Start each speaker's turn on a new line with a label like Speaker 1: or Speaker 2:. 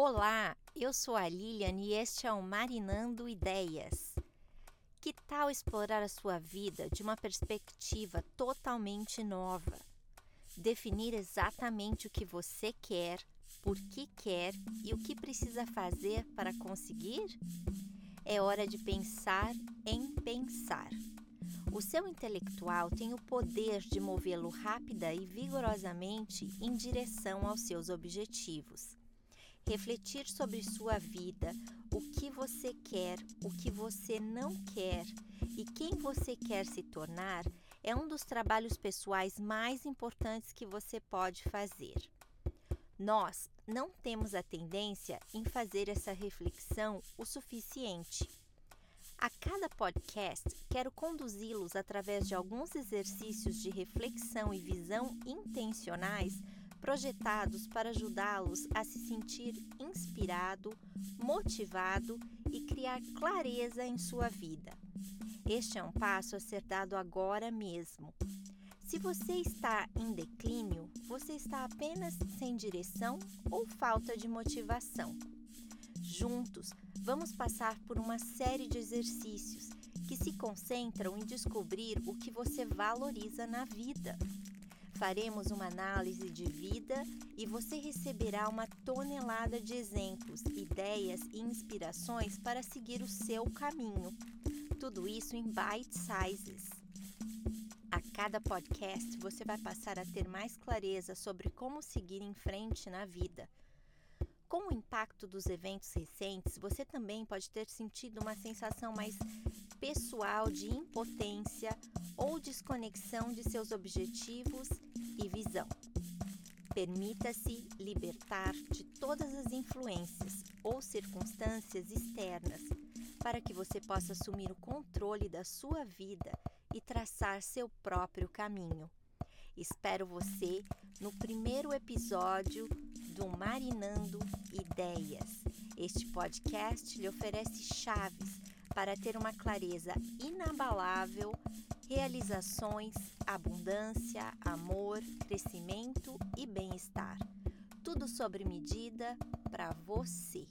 Speaker 1: Olá, eu sou a Lilian e este é o Marinando Ideias. Que tal explorar a sua vida de uma perspectiva totalmente nova? Definir exatamente o que você quer, por que quer e o que precisa fazer para conseguir? É hora de pensar em pensar. O seu intelectual tem o poder de movê-lo rápida e vigorosamente em direção aos seus objetivos refletir sobre sua vida, o que você quer, o que você não quer e quem você quer se tornar é um dos trabalhos pessoais mais importantes que você pode fazer. Nós não temos a tendência em fazer essa reflexão o suficiente. A cada podcast, quero conduzi-los através de alguns exercícios de reflexão e visão intencionais projetados para ajudá-los a se sentir inspirado, motivado e criar clareza em sua vida. Este é um passo a ser dado agora mesmo. Se você está em declínio, você está apenas sem direção ou falta de motivação. Juntos, vamos passar por uma série de exercícios que se concentram em descobrir o que você valoriza na vida. Faremos uma análise de vida e você receberá uma tonelada de exemplos, ideias e inspirações para seguir o seu caminho. Tudo isso em bite sizes. A cada podcast você vai passar a ter mais clareza sobre como seguir em frente na vida. Com o impacto dos eventos recentes, você também pode ter sentido uma sensação mais pessoal de impotência ou desconexão de seus objetivos e visão. Permita-se libertar de todas as influências ou circunstâncias externas para que você possa assumir o controle da sua vida e traçar seu próprio caminho. Espero você no primeiro episódio do Marinando Ideias. Este podcast lhe oferece chaves para ter uma clareza inabalável, realizações, abundância, amor, crescimento e bem-estar. Tudo sobre medida para você.